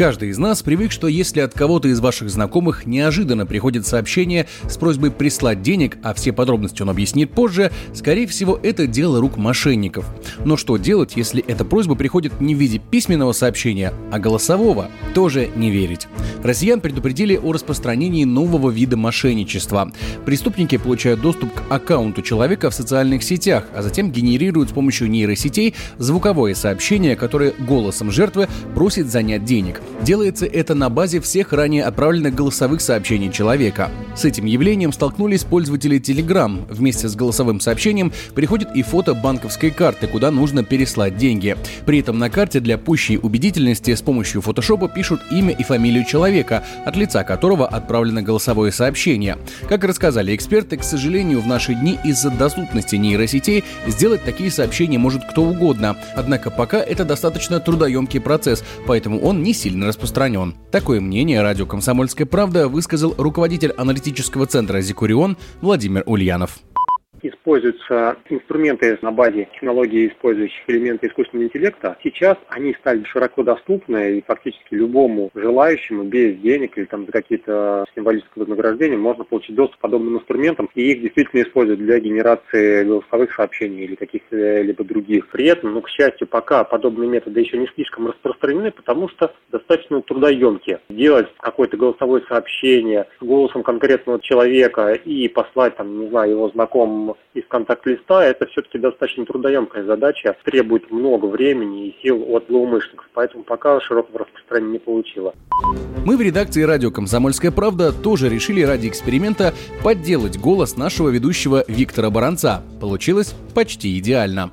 Каждый из нас привык, что если от кого-то из ваших знакомых неожиданно приходит сообщение с просьбой прислать денег, а все подробности он объяснит позже, скорее всего, это дело рук мошенников. Но что делать, если эта просьба приходит не в виде письменного сообщения, а голосового? Тоже не верить. Россиян предупредили о распространении нового вида мошенничества. Преступники получают доступ к аккаунту человека в социальных сетях, а затем генерируют с помощью нейросетей звуковое сообщение, которое голосом жертвы просит занять денег. Делается это на базе всех ранее отправленных голосовых сообщений человека. С этим явлением столкнулись пользователи Telegram. Вместе с голосовым сообщением приходит и фото банковской карты, куда нужно переслать деньги. При этом на карте для пущей убедительности с помощью фотошопа пишут имя и фамилию человека, от лица которого отправлено голосовое сообщение. Как рассказали эксперты, к сожалению, в наши дни из-за доступности нейросетей сделать такие сообщения может кто угодно. Однако пока это достаточно трудоемкий процесс, поэтому он не сильно сильно распространен. Такое мнение радио «Комсомольская правда» высказал руководитель аналитического центра «Зикурион» Владимир Ульянов используются инструменты на базе технологий, использующих элементы искусственного интеллекта, сейчас они стали широко доступны и фактически любому желающему без денег или там за какие-то символические вознаграждения можно получить доступ к подобным инструментам и их действительно используют для генерации голосовых сообщений или каких-либо других. При этом, ну, к счастью, пока подобные методы еще не слишком распространены, потому что достаточно трудоемкие. Делать какое-то голосовое сообщение с голосом конкретного человека и послать, там, не знаю, его знакомым из контакт-листа, это все-таки достаточно трудоемкая задача, требует много времени и сил от злоумышленников, поэтому пока широкого распространения не получила. Мы в редакции радио «Комсомольская правда» тоже решили ради эксперимента подделать голос нашего ведущего Виктора Баранца. Получилось почти идеально.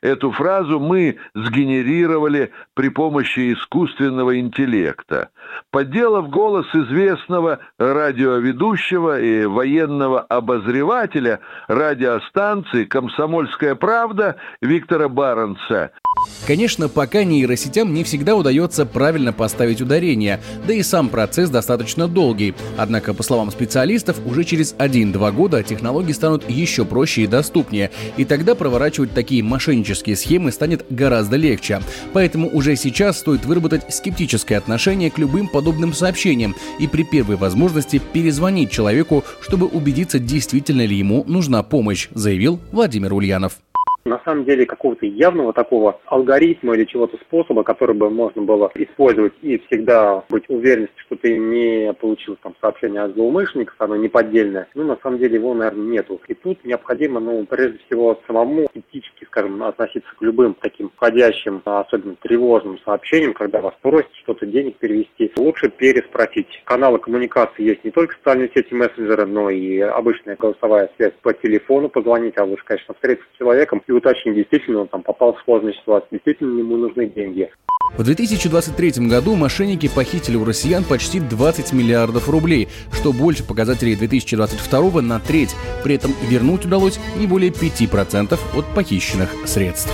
Эту фразу мы сгенерировали при помощи искусственного интеллекта. Подделав голос известного радиоведущего и военного обозревателя радиостанции «Комсомольская правда» Виктора Баранца – Конечно, пока нейросетям не всегда удается правильно поставить ударение, да и сам процесс достаточно долгий. Однако, по словам специалистов, уже через 1-2 года технологии станут еще проще и доступнее, и тогда проворачивать такие мошеннические схемы станет гораздо легче. Поэтому уже сейчас стоит выработать скептическое отношение к любым подобным сообщениям и при первой возможности перезвонить человеку, чтобы убедиться, действительно ли ему нужна помощь, заявил Владимир Ульянов. На самом деле какого-то явного такого алгоритма или чего-то способа, который бы можно было использовать и всегда быть уверенностью, что ты не получил там сообщение от злоумышленников, оно не поддельное, ну, на самом деле его, наверное, нету. И тут необходимо, ну, прежде всего, самому скептически, скажем, относиться к любым таким входящим, особенно тревожным сообщениям, когда вас просят что-то денег перевести. Лучше переспросить. Каналы коммуникации есть не только социальные сети мессенджеры, но и обычная голосовая связь по телефону позвонить, а лучше, конечно, встретиться с человеком и уточнить, действительно он там попал в сложную ситуацию, действительно ему нужны деньги. В 2023 году мошенники похитили у россиян почти 20 миллиардов рублей, что больше показателей 2022 на треть. При этом вернуть удалось не более 5% от похищенных средств.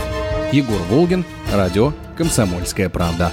Егор Волгин, радио «Комсомольская правда».